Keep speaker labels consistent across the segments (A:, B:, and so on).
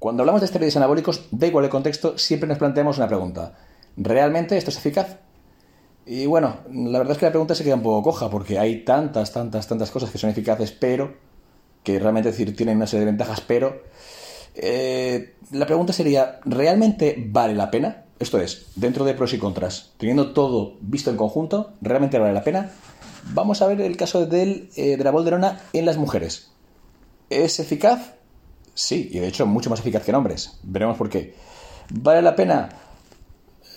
A: Cuando hablamos de esteroides anabólicos, da igual el contexto, siempre nos planteamos una pregunta. ¿Realmente esto es eficaz? Y bueno, la verdad es que la pregunta se queda un poco coja, porque hay tantas, tantas, tantas cosas que son eficaces, pero que realmente decir, tienen una serie de ventajas, pero eh, la pregunta sería, ¿realmente vale la pena? Esto es, dentro de pros y contras, teniendo todo visto en conjunto, ¿realmente vale la pena? Vamos a ver el caso del, eh, de la bolderona en las mujeres. ¿Es eficaz? Sí, y de hecho mucho más eficaz que en hombres. Veremos por qué. ¿Vale la pena?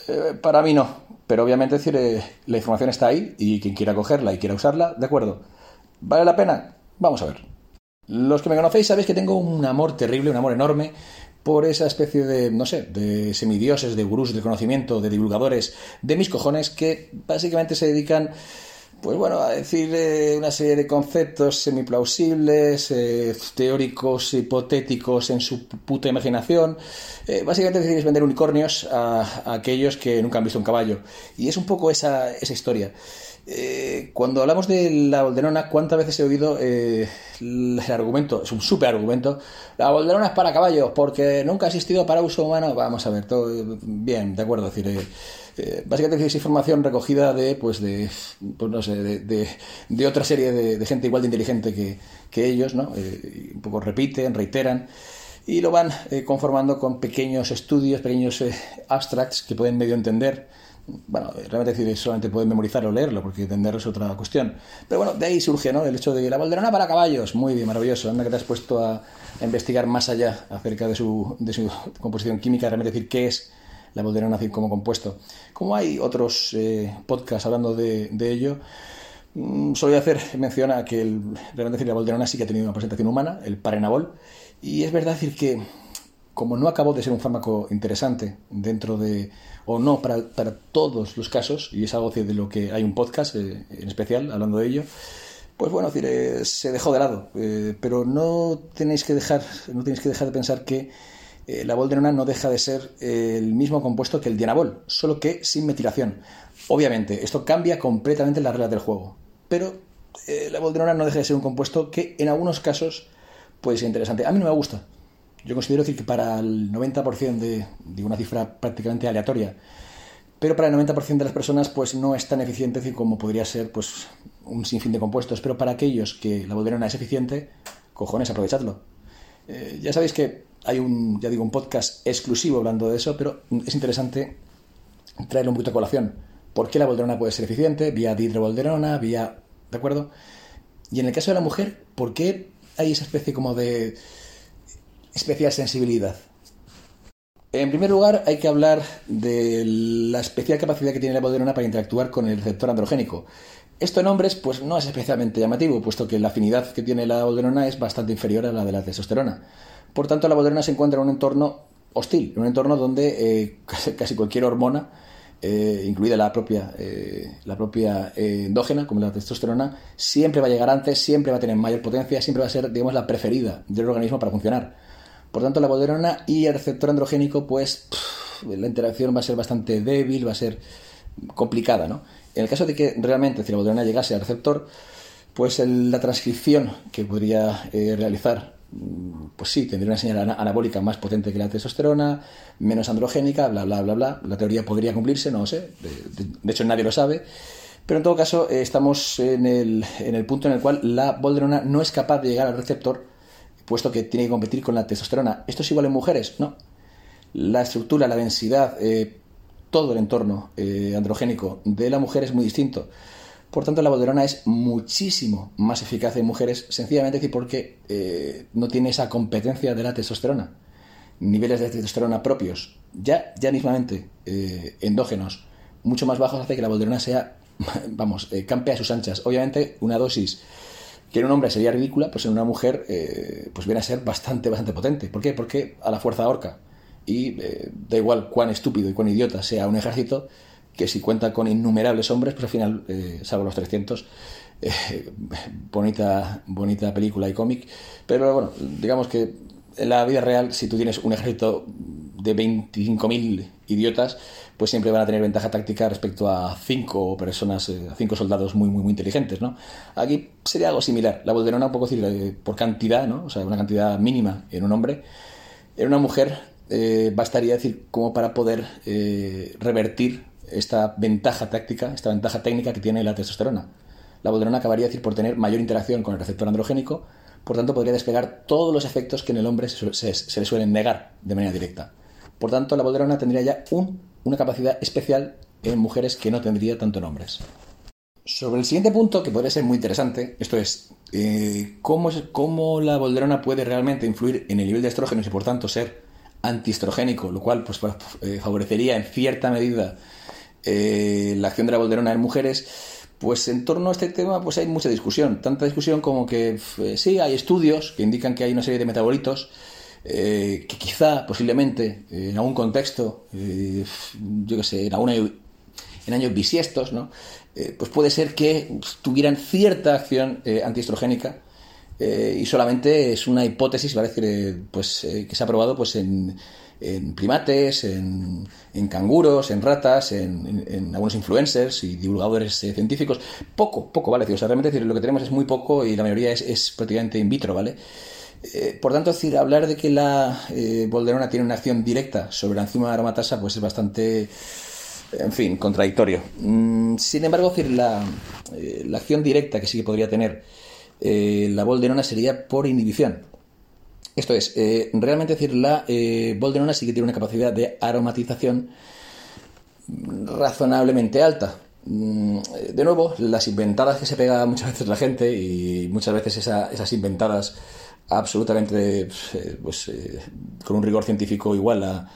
A: Eh, para mí no. Pero obviamente decir, la información está ahí y quien quiera cogerla y quiera usarla, de acuerdo. ¿Vale la pena? Vamos a ver. Los que me conocéis sabéis que tengo un amor terrible, un amor enorme por esa especie de, no sé, de semidioses, de gurús del conocimiento, de divulgadores de mis cojones que básicamente se dedican, pues bueno, a decir eh, una serie de conceptos semiplausibles, eh, teóricos, hipotéticos en su puta imaginación. Eh, básicamente decidís vender unicornios a, a, aquellos que nunca han visto un caballo. Y es un poco esa, esa historia. Eh, cuando hablamos de la Bolderona, ¿cuántas veces he oído eh, el argumento? Es un súper argumento. La Bolderona es para caballos, porque nunca ha existido para uso humano. Vamos a ver, todo bien, de acuerdo. Es decir, eh, básicamente es información recogida de, pues, de, pues no sé, de, de, otra serie de, gente igual de inteligente que, que ellos, ¿no? un poco repiten, reiteran y lo van conformando con pequeños estudios, pequeños abstracts que pueden medio entender bueno, realmente decir, solamente pueden memorizar o leerlo, porque entenderlo es otra cuestión. Pero bueno, de ahí surge ¿no? el hecho de la balderona para caballos. Muy bien, maravilloso. Anda que te has puesto a, investigar más allá acerca de su, de su composición química, realmente decir qué es la balderona como compuesto. Como hay otros eh, podcasts hablando de, ello, mm, solo hacer mención a que realmente decir, la balderona sí que ha tenido una presentación humana, el parenabol, y es verdad decir que como no acabó de ser un fármaco interesante dentro de, o no para, todos los casos, y es algo de lo que hay un podcast eh, en especial hablando de ello, pues bueno, eh, se dejó de lado. Eh, pero no tenéis que dejar, no tenéis que dejar de pensar que la bolderona no deja de ser el mismo compuesto que el dianabol, solo que sin metilación. Obviamente, esto cambia completamente las reglas del juego, pero la bolderona no deja de ser un compuesto que en algunos casos puede ser interesante. A mí no me gusta, yo considero que para el 90% de, de una cifra prácticamente aleatoria, pero para el 90% de las personas pues no es tan eficiente como podría ser pues un sinfín de compuestos, pero para aquellos que la bolderona es eficiente, cojones, aprovechadlo. Eh, ya sabéis que hay un, ya digo, un podcast exclusivo hablando de eso, pero es interesante traerlo un poquito a colación. ¿Por qué la bolderona puede ser eficiente? Vía dihidrobolderona, vía... ¿De acuerdo? Y en el caso de la mujer, ¿por qué hay esa especie como de especial sensibilidad. En primer lugar, hay que hablar de la especial capacidad que tiene la bolderona para interactuar con el receptor androgénico. Esto en hombres pues no es especialmente llamativo, puesto que la afinidad que tiene la bolderona es bastante inferior a la de la testosterona. Por tanto, la bolderona se encuentra en un entorno hostil, en un entorno donde eh, casi cualquier hormona, eh, incluida la propia, eh, la propia endógena, como la testosterona, siempre va a llegar antes, siempre va a tener mayor potencia, siempre va a ser, digamos, la preferida del organismo para funcionar. Por tanto, la bolderona y el receptor androgénico, pues la interacción va a ser bastante débil, va a ser complicada, ¿no? En el caso de que realmente si la bolderona llegase al receptor, pues la transcripción que podría eh, realizar, mm, pues sí, tendría una señal anabólica más potente que la testosterona, menos androgénica, bla, bla, bla, bla. La teoría podría cumplirse, no lo sé. De, hecho, nadie lo sabe. Pero en todo caso, eh, estamos en el, en el punto en el cual la bolderona no es capaz de llegar al receptor puesto que tiene que competir con la testosterona. ¿Esto es igual en mujeres? No. La estructura, la densidad, eh, todo el entorno eh, androgénico de la mujer es muy distinto. Por tanto, la bolderona es muchísimo más eficaz en mujeres, sencillamente porque eh, no tiene esa competencia de la testosterona. Niveles de testosterona propios, ya, ya mismamente endógenos, mucho más bajos, hace que la bolderona sea, vamos, campe a sus anchas. Obviamente, una dosis que en un hombre sería ridícula, pues en una mujer eh, pues viene a ser bastante, bastante potente. ¿Por qué? Porque a la fuerza ahorca. Y eh, da igual cuán estúpido y cuán idiota sea un ejército, que si cuenta con innumerables hombres, pues al final, eh, salvo los 300, bonita, bonita película y cómic. Pero bueno, digamos que en la vida real, si tú tienes un ejército de 25.000 idiotas, pues siempre van a tener ventaja táctica respecto a cinco personas, eh, a cinco soldados muy, muy, muy inteligentes, ¿no? Aquí sería algo similar. La Bolderona, un poco eh, por cantidad, ¿no? O sea, una cantidad mínima en un hombre, En una mujer eh, bastaría decir como para poder revertir esta ventaja táctica, esta ventaja técnica que tiene la testosterona. La bolderona acabaría decir por tener mayor interacción con el receptor androgénico, por tanto podría despegar todos los efectos que en el hombre se, le suelen negar de manera directa. Por tanto, la bolderona tendría ya una capacidad especial en mujeres que no tendría tanto en hombres. Sobre el siguiente punto, que podría ser muy interesante, esto es, eh, ¿cómo, ¿cómo, la bolderona puede realmente influir en el nivel de estrógenos y por tanto ser antiestrogénico, lo cual pues, eh, favorecería en cierta medida eh, la acción de la bolderona en mujeres, pues en torno a este tema pues hay mucha discusión, tanta discusión como que sí, hay estudios que indican que hay una serie de metabolitos que quizá, posiblemente, en algún contexto, yo qué sé, en, alguna, en años bisiestos, ¿no? Eh, pues puede ser que tuvieran cierta acción eh, antiestrogénica eh, y solamente es una hipótesis pues, que se ha probado pues, en, primates, en, canguros, en ratas, en, algunos influencers y divulgadores científicos. Poco, poco, ¿vale? O sea, realmente decir, lo que tenemos es muy poco y la mayoría es, prácticamente in vitro, ¿vale? Por tanto, decir, hablar de que la bolderona tiene una acción directa sobre la enzima aromatasa pues es bastante en fin, contradictorio. Mm, sin embargo, eh, la, acción directa que sí que podría tener eh, la bolderona sería por inhibición. Esto es, eh, realmente decir, la bolderona sí que tiene una capacidad de aromatización razonablemente alta. Mm, de nuevo, las inventadas que se pega muchas veces la gente y muchas veces esas inventadas absolutamente pues, con un rigor científico igual a,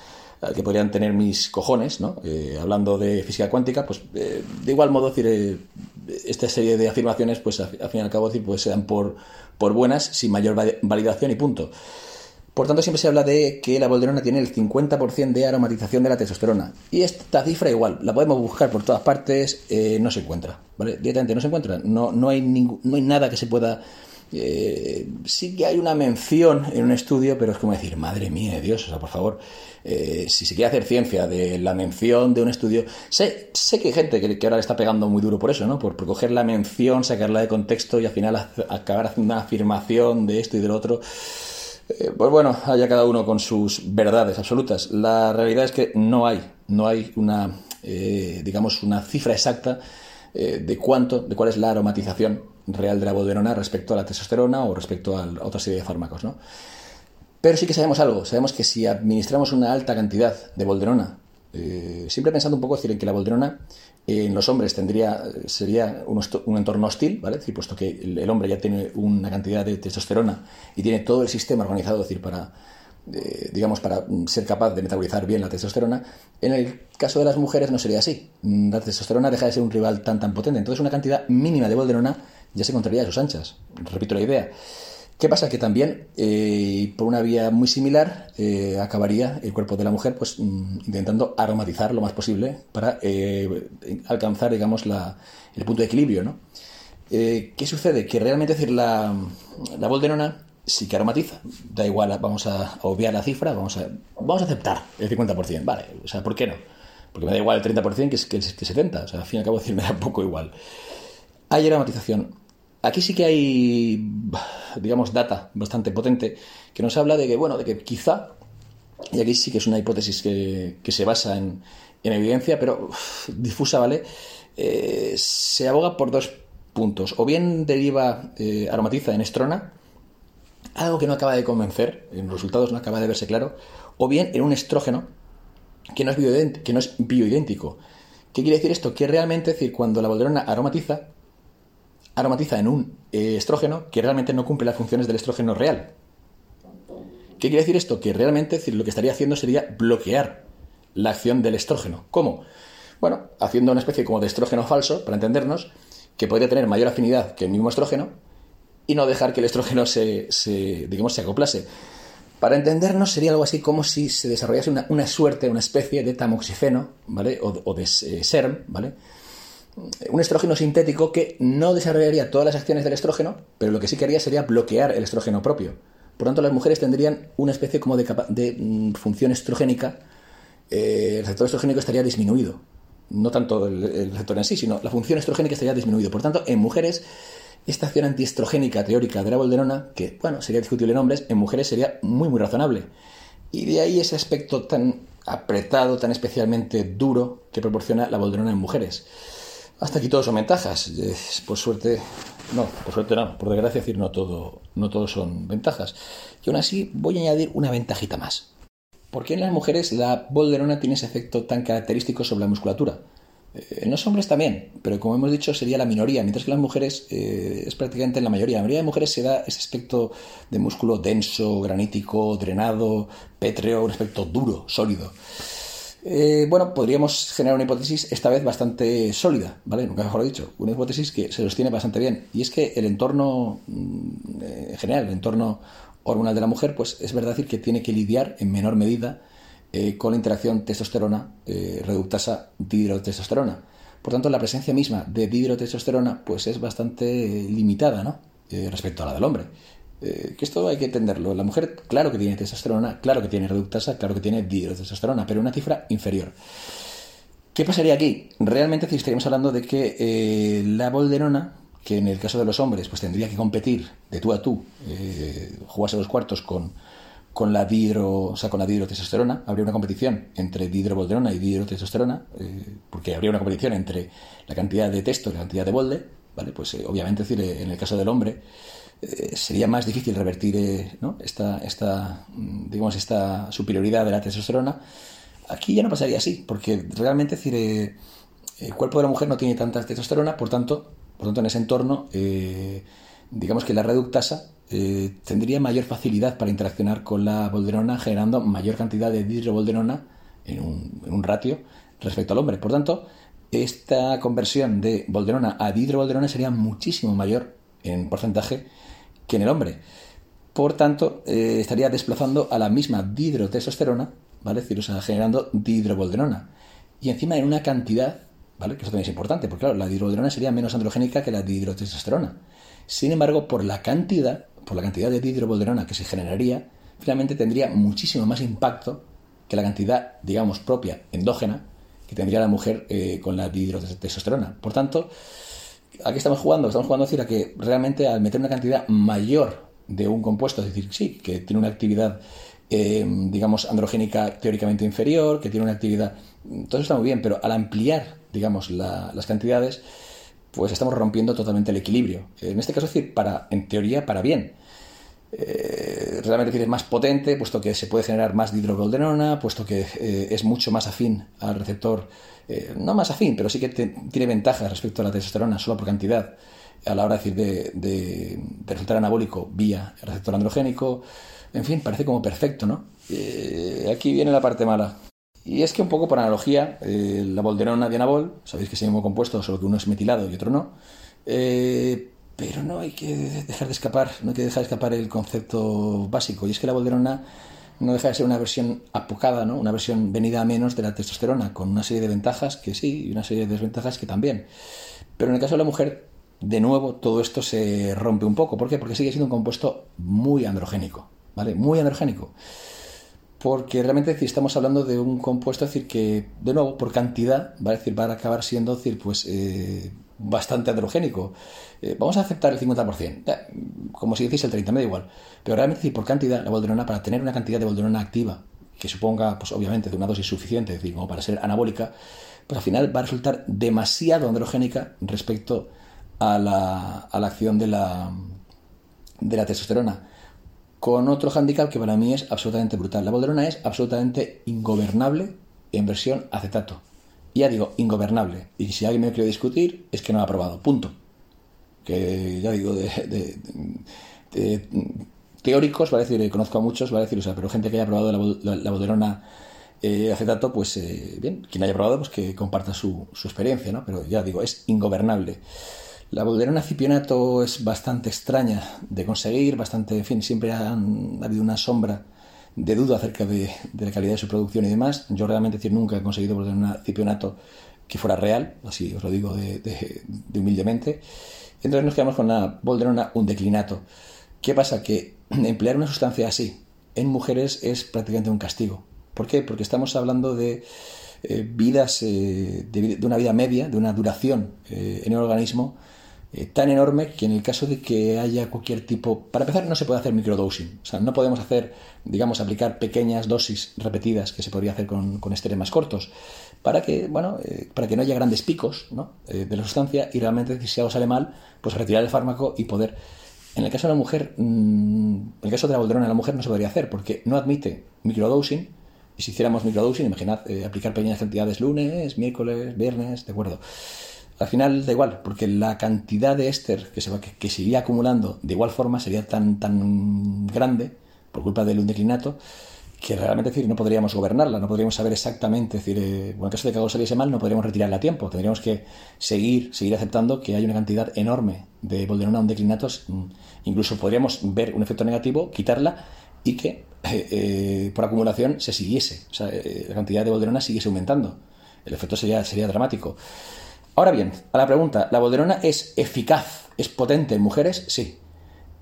A: que podrían tener mis cojones, ¿no? Eh, hablando de física cuántica, pues eh, de igual modo, decir, eh, esta serie de afirmaciones, pues al fin y al cabo, decir, pues se dan por, por buenas, sin mayor validación y punto. Por tanto, siempre se habla de que la bolderona tiene el 50% de aromatización de la testosterona. Y esta cifra igual, la podemos buscar por todas partes, no se encuentra, ¿vale? Directamente no se encuentra. No, no, hay, no hay nada que se pueda eh, sí que hay una mención en un estudio, pero es como decir, madre mía de Dios, o sea, por favor, eh, si se quiere hacer ciencia de la mención de un estudio, sé, sé que hay gente que, ahora le está pegando muy duro por eso, ¿no? Por, coger la mención, sacarla de contexto y al final acabar haciendo una afirmación de esto y del otro. Eh, pues bueno, haya cada uno con sus verdades absolutas. La realidad es que no hay, no hay una, digamos, una cifra exacta de cuánto, de cuál es la aromatización real de la bolderona respecto a la testosterona o respecto a, otra serie de fármacos, ¿no? Pero sí que sabemos algo, sabemos que si administramos una alta cantidad de bolderona, eh, siempre pensando un poco decir, en que la bolderona en los hombres tendría, sería un, entorno hostil, ¿vale? decir, puesto que el, hombre ya tiene una cantidad de testosterona y tiene todo el sistema organizado, decir, para, eh, digamos, para ser capaz de metabolizar bien la testosterona, en el caso de las mujeres no sería así. La testosterona deja de ser un rival tan tan potente. Entonces una cantidad mínima de bolderona ya se encontraría a sus anchas. Repito la idea. ¿Qué pasa? Que también, eh, por una vía muy similar, eh, acabaría el cuerpo de la mujer pues, mm, intentando aromatizar lo más posible para eh, alcanzar, digamos, la, el punto de equilibrio, ¿no? ¿Qué sucede? Que realmente decir la, la bolderona sí que aromatiza. Da igual, vamos a obviar la cifra, vamos a, vamos a aceptar el 50%. Vale, o sea, ¿por qué no? Porque me da igual el 30% que, es, que, que 70%. O sea, al fin y al cabo, decir, me da poco igual. Hay aromatización Aquí sí que hay, digamos, data bastante potente que nos habla de que, bueno, de que quizá, y aquí sí que es una hipótesis que, se basa en, evidencia, pero difusa, ¿vale? Eh, se aboga por dos puntos. O bien deriva, eh, aromatiza en estrona, algo que no acaba de convencer, en los resultados no acaba de verse claro, o bien en un estrógeno que no es, bioidéntico. Que no es bioidéntico. ¿Qué quiere decir esto? Que realmente, es decir, cuando la bolderona aromatiza, aromatiza en un eh, estrógeno que realmente no cumple las funciones del estrógeno real. ¿Qué quiere decir esto? Que realmente lo que estaría haciendo sería bloquear la acción del estrógeno. ¿Cómo? Bueno, haciendo una especie como de estrógeno falso, para entendernos, que podría tener mayor afinidad que el mismo estrógeno y no dejar que el estrógeno se, digamos, se acoplase. Para entendernos sería algo así como si se desarrollase una, suerte, una especie de tamoxifeno, ¿vale? O, de eh, SERM, ¿vale? Un estrógeno sintético que no desarrollaría todas las acciones del estrógeno, pero lo que sí quería sería bloquear el estrógeno propio. Por tanto, las mujeres tendrían una especie como de, mm, función estrogénica. Eh, el receptor estrogénico estaría disminuido. No tanto el, receptor en sí, sino la función estrogénica estaría disminuido. Por tanto, en mujeres, esta acción antiestrogénica teórica de la bolderona, que, bueno, sería discutible en hombres, en mujeres sería muy, muy razonable. Y de ahí ese aspecto tan apretado, tan especialmente duro que proporciona la bolderona en mujeres. Hasta aquí todos son ventajas. Por suerte, no, por suerte no, por desgracia decir no todo, no todo son ventajas. Y aún así voy a añadir una ventajita más. ¿Por qué en las mujeres la bolderona tiene ese efecto tan característico sobre la musculatura? Eh, en los hombres también, pero como hemos dicho sería la minoría, mientras que en las mujeres eh, es prácticamente en la mayoría. La mayoría de mujeres se da ese aspecto de músculo denso, granítico, drenado, pétreo, un aspecto duro, sólido. Eh, bueno, podríamos generar una hipótesis esta vez bastante sólida, ¿vale? Nunca mejor dicho, una hipótesis que se sostiene bastante bien. Y es que el entorno, mm, en general, el entorno hormonal de la mujer, pues es verdad decir que tiene que lidiar en menor medida eh, con la interacción testosterona eh, reductasa dihidrotestosterona. Por tanto, la presencia misma de dihidrotestosterona pues es bastante limitada ¿no? Eh, respecto a la del hombre. Que esto hay que entenderlo. La mujer, claro que tiene testosterona, claro que tiene reductasa, claro que tiene dihidrotestosterona, pero una cifra inferior. ¿Qué pasaría aquí? Realmente estaríamos hablando de que la bolderona, que en el caso de los hombres, pues tendría que competir de tú a tú, jugarse los cuartos con, con la dihidro, o sea, con la dihidrotestosterona, habría una competición entre dihidrobolderona y dihidrotestosterona, eh, porque habría una competición entre la cantidad de testo y la cantidad de bolde, ¿vale? Pues eh, obviamente, decir, eh, en el caso del hombre, sería más difícil revertir esta, esta, mm, digamos, esta superioridad de la testosterona. Aquí ya no pasaría así, porque realmente, decir, el cuerpo de la mujer no tiene tanta testosterona, por tanto, por tanto en ese entorno, digamos que la reductasa eh, tendría mayor facilidad para interaccionar con la bolderona, generando mayor cantidad de dihidrobolderona en un, en un ratio respecto al hombre. Por tanto, esta conversión de bolderona a dihidrobolderona sería muchísimo mayor en porcentaje que en el hombre. Por tanto, eh, estaría desplazando a la misma dihidrotestosterona, ¿vale? O sea, generando dihidrobolderona. Y encima en una cantidad, ¿vale? Que eso también es importante, porque claro, la dihidrobolderona sería menos androgénica que la dihidrotestosterona. Sin embargo, por la cantidad, por la cantidad de dihidrobolderona que se generaría, finalmente tendría muchísimo más impacto que la cantidad, digamos, propia, endógena, que tendría la mujer eh, con la dihidrotestosterona. Por tanto, aquí estamos jugando? Estamos jugando a decir a que realmente al meter una cantidad mayor de un compuesto, es decir, sí, que tiene una actividad, eh, digamos, androgénica teóricamente inferior, que tiene una actividad, todo eso está muy bien, pero al ampliar, digamos, las cantidades, pues estamos rompiendo totalmente el equilibrio. En este caso, es decir, para, en teoría, para bien. Eh, realmente es más potente, puesto que se puede generar más dihidrobolderona, puesto que eh, es mucho más afín al receptor, eh, no más afín, pero sí que tiene ventajas respecto a la testosterona, solo por cantidad, a la hora decir, de, de, resultar anabólico vía el receptor androgénico. En fin, parece como perfecto, ¿no? aquí viene la parte mala. Y es que un poco por analogía, la bolderona dianabol, sabéis que es el mismo compuesto, solo que uno es metilado y otro no. Pero no hay que dejar de escapar, no hay que dejar de escapar el concepto básico. Y es que la bolderona no deja de ser una versión apocada, ¿no? una versión venida a menos de la testosterona, con una serie de ventajas que sí y una serie de desventajas que también. Pero en el caso de la mujer, de nuevo, todo esto se rompe un poco. ¿Por qué? Porque sigue siendo un compuesto muy androgénico, ¿vale? Muy androgénico porque realmente estamos hablando de un compuesto, es decir, que, de nuevo, por cantidad, va a, decir, va a acabar siendo decir, pues, eh, bastante androgénico. Eh, vamos a aceptar el 50%, como si decís el 30%, me da igual. Pero realmente, por cantidad, la bolderona, para tener una cantidad de bolderona activa, que suponga, pues obviamente, de una dosis suficiente, es decir, como para ser anabólica, pues al final va a resultar demasiado androgénica respecto a la, a la acción de la, de la testosterona con otro handicap que para mí es absolutamente brutal. La bolderona es absolutamente ingobernable en versión acetato. Y ya digo, ingobernable. Y si alguien me quiere discutir, es que no ha aprobado. Punto. Que ya digo, de, teóricos, va a decir, conozco a muchos, va a decir, pero gente que haya probado la, bolderona eh, acetato, pues eh, bien, quien haya probado, pues que comparta su, su experiencia, ¿no? Pero ya digo, es ingobernable. La bolderona cipionato es bastante extraña de conseguir, bastante, en fin, siempre ha habido una sombra de duda acerca de, la calidad de su producción y demás. Yo realmente decir, nunca he conseguido bolderona cipionato que fuera real, así os lo digo de, humildemente. Entonces nos quedamos con la bolderona undeclinato. ¿Qué pasa? Que emplear una sustancia así en mujeres es prácticamente un castigo. ¿Por qué? Porque estamos hablando de eh, vidas, eh, de, una vida media, de una duración eh, en el organismo eh, tan enorme que en el caso de que haya cualquier tipo... Para empezar, no se puede hacer microdosing. O sea, no podemos hacer, digamos, aplicar pequeñas dosis repetidas que se podría hacer con, con más cortos para que, bueno, eh, para que no haya grandes picos. Eh, de la sustancia y realmente si algo sale mal, pues retirar el fármaco y poder... En el caso de la mujer, mm, en el caso de la bolderona, la mujer no se podría hacer porque no admite microdosing. Y si hiciéramos microdosing, imaginad aplicar pequeñas cantidades lunes, miércoles, viernes, de acuerdo al final da igual, porque la cantidad de éster que se, va, que, se iría acumulando de igual forma sería tan, tan grande por culpa del undeclinato que realmente decir, no podríamos gobernarla, no podríamos saber exactamente, decir, eh, en caso de que algo saliese mal, no podríamos retirarla a tiempo, tendríamos que seguir, seguir aceptando que hay una cantidad enorme de bolderona undeclinatos, mm, incluso podríamos ver un efecto negativo, quitarla y que eh, eh, por acumulación se siguiese, o sea, la cantidad de bolderona siguiese aumentando, el efecto sería, sería dramático. Ahora bien, a la pregunta, ¿la bolderona es eficaz, es potente en mujeres? Sí.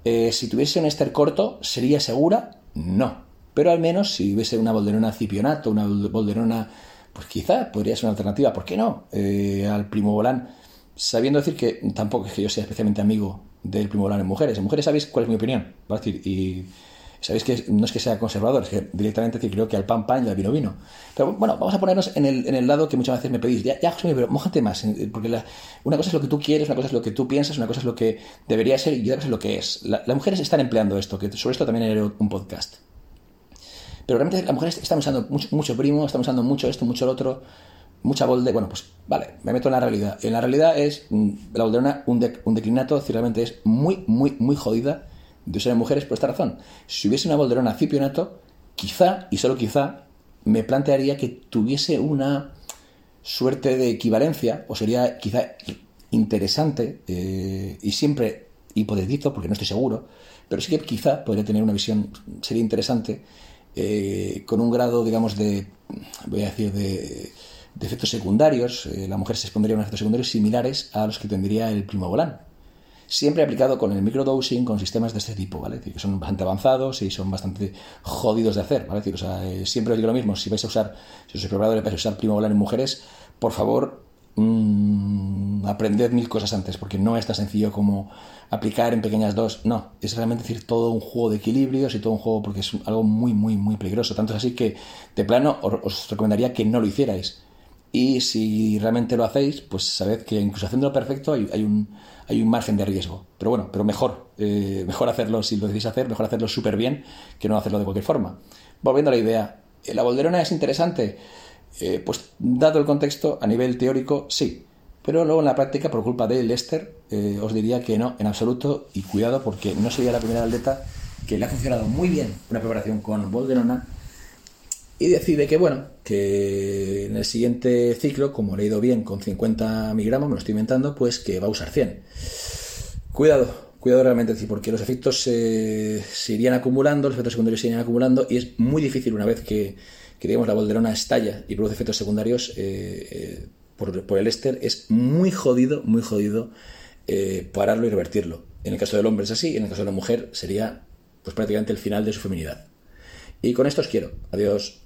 A: Eh, si tuviese un éster corto, ¿sería segura? No. Pero al menos si hubiese una bolderona cipionato, una bolderona, pues quizá podría ser una alternativa, ¿por qué no? Eh, al primobolán, sabiendo decir que tampoco es que yo sea especialmente amigo del primobolán en mujeres. En mujeres sabéis cuál es mi opinión, y Sabéis que no es que sea conservador, es que directamente creo que al pan pan y al vino vino. Pero bueno, vamos a ponernos en el, en el lado que muchas veces me pedís. Ya, ya José, pero mójate más, porque una cosa es lo que tú quieres, una cosa es lo que tú piensas, una cosa es lo que debería ser y otra cosa es lo que es. las mujeres están empleando esto, que sobre esto también haré un podcast. Pero realmente las mujeres están usando mucho, mucho primo, están usando mucho esto, mucho lo otro, mucha bolde. Bueno, pues vale, me meto en la realidad. En la realidad es mm, la bolderona, un, un declinato, realmente es muy, muy, muy jodida de usar en mujeres por esta razón. Si hubiese una bolderona cipionato, quizá, y solo quizá, me plantearía que tuviese una suerte de equivalencia, o sería quizá interesante, eh, y siempre hipotetizo, porque no estoy seguro, pero sí que quizá podría tener una visión, sería interesante, eh, con un grado, digamos, de, voy a decir, de, efectos secundarios, eh, la mujer se expondría a unos efectos secundarios similares a los que tendría el primo volán siempre aplicado con el microdosing, con sistemas de este tipo, ¿vale? que son bastante avanzados y son bastante jodidos de hacer, ¿vale? o sea, eh, siempre os digo lo mismo, si vais a usar, si os probadores vais a usar primo en mujeres, por favor, mmm, aprended mil cosas antes, porque no es tan sencillo como aplicar en pequeñas dos, no, es realmente decir todo un juego de equilibrios y todo un juego, porque es algo muy, muy, muy peligroso, tanto es así que de plano os recomendaría que no lo hicierais, y si realmente lo hacéis, pues sabed que incluso haciéndolo perfecto hay, un, hay un margen de riesgo. Pero bueno, pero mejor, eh, mejor hacerlo si lo decís hacer, mejor hacerlo súper bien que no hacerlo de cualquier forma. Volviendo a la idea, ¿la bolderona es interesante? Eh, pues dado el contexto, a nivel teórico, sí. Pero luego en la práctica, por culpa de Lester, eh, os diría que no, en absoluto, y cuidado porque no sería la primera atleta que le ha funcionado muy bien una preparación con bolderona y decide que, bueno, que en el siguiente ciclo, como le ha ido bien con 50 miligramos, me lo estoy inventando, pues que va a usar 100. Cuidado, cuidado realmente, porque los efectos se irían acumulando, los efectos secundarios se irían acumulando y es muy difícil una vez que, digamos, la bolderona estalla y produce efectos secundarios eh, eh, por, el éster, es muy jodido, muy jodido eh, pararlo y revertirlo. En el caso del hombre es así, en el caso de la mujer sería pues prácticamente el final de su feminidad. Y con esto os quiero. Adiós.